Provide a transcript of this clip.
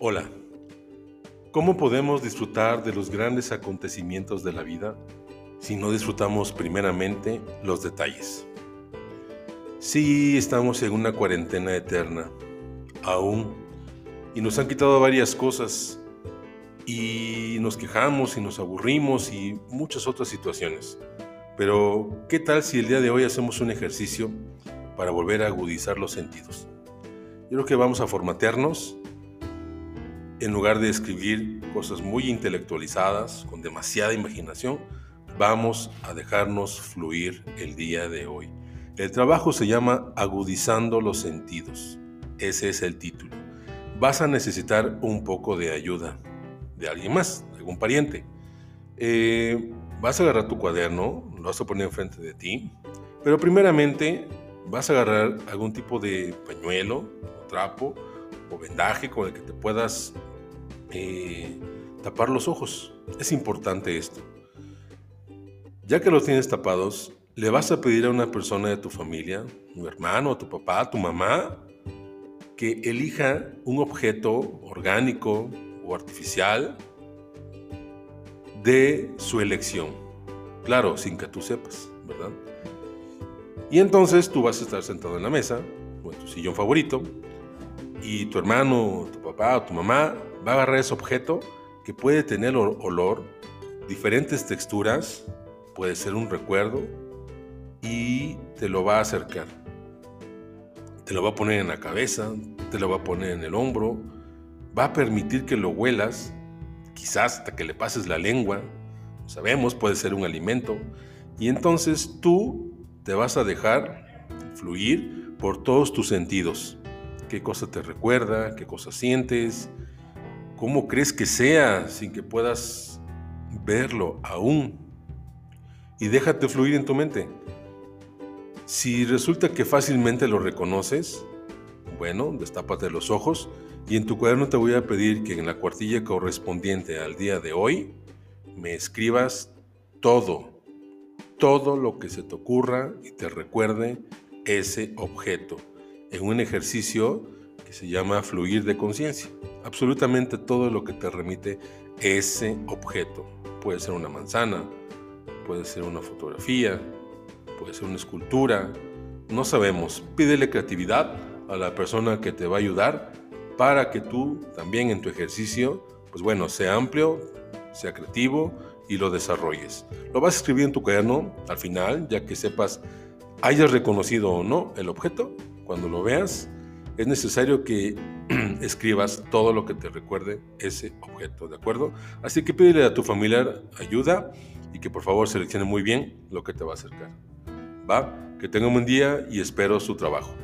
Hola, ¿cómo podemos disfrutar de los grandes acontecimientos de la vida si no disfrutamos primeramente los detalles? Sí, estamos en una cuarentena eterna, aún, y nos han quitado varias cosas, y nos quejamos y nos aburrimos y muchas otras situaciones. Pero, ¿qué tal si el día de hoy hacemos un ejercicio para volver a agudizar los sentidos? Yo creo que vamos a formatearnos en lugar de escribir cosas muy intelectualizadas, con demasiada imaginación, vamos a dejarnos fluir el día de hoy. El trabajo se llama Agudizando los Sentidos. Ese es el título. Vas a necesitar un poco de ayuda de alguien más, algún pariente. Eh, vas a agarrar tu cuaderno, lo vas a poner enfrente de ti, pero primeramente vas a agarrar algún tipo de pañuelo o trapo o vendaje con el que te puedas eh, tapar los ojos. Es importante esto. Ya que los tienes tapados, le vas a pedir a una persona de tu familia, un hermano, tu papá, tu mamá, que elija un objeto orgánico o artificial de su elección. Claro, sin que tú sepas, ¿verdad? Y entonces tú vas a estar sentado en la mesa, o en tu sillón favorito, y tu hermano, tu papá o tu mamá va a agarrar ese objeto que puede tener olor, diferentes texturas, puede ser un recuerdo y te lo va a acercar. Te lo va a poner en la cabeza, te lo va a poner en el hombro, va a permitir que lo huelas, quizás hasta que le pases la lengua, sabemos, puede ser un alimento, y entonces tú te vas a dejar fluir por todos tus sentidos. ¿Qué cosa te recuerda? ¿Qué cosa sientes? ¿Cómo crees que sea sin que puedas verlo aún? Y déjate fluir en tu mente. Si resulta que fácilmente lo reconoces, bueno, destápate los ojos y en tu cuaderno te voy a pedir que en la cuartilla correspondiente al día de hoy me escribas todo, todo lo que se te ocurra y te recuerde ese objeto en un ejercicio se llama fluir de conciencia. Absolutamente todo lo que te remite ese objeto. Puede ser una manzana, puede ser una fotografía, puede ser una escultura, no sabemos. Pídele creatividad a la persona que te va a ayudar para que tú también en tu ejercicio, pues bueno, sea amplio, sea creativo y lo desarrolles. Lo vas a escribir en tu cuaderno al final, ya que sepas, hayas reconocido o no el objeto, cuando lo veas, es necesario que escribas todo lo que te recuerde ese objeto, ¿de acuerdo? Así que pídele a tu familiar ayuda y que por favor seleccione muy bien lo que te va a acercar. ¿Va? Que tenga un buen día y espero su trabajo.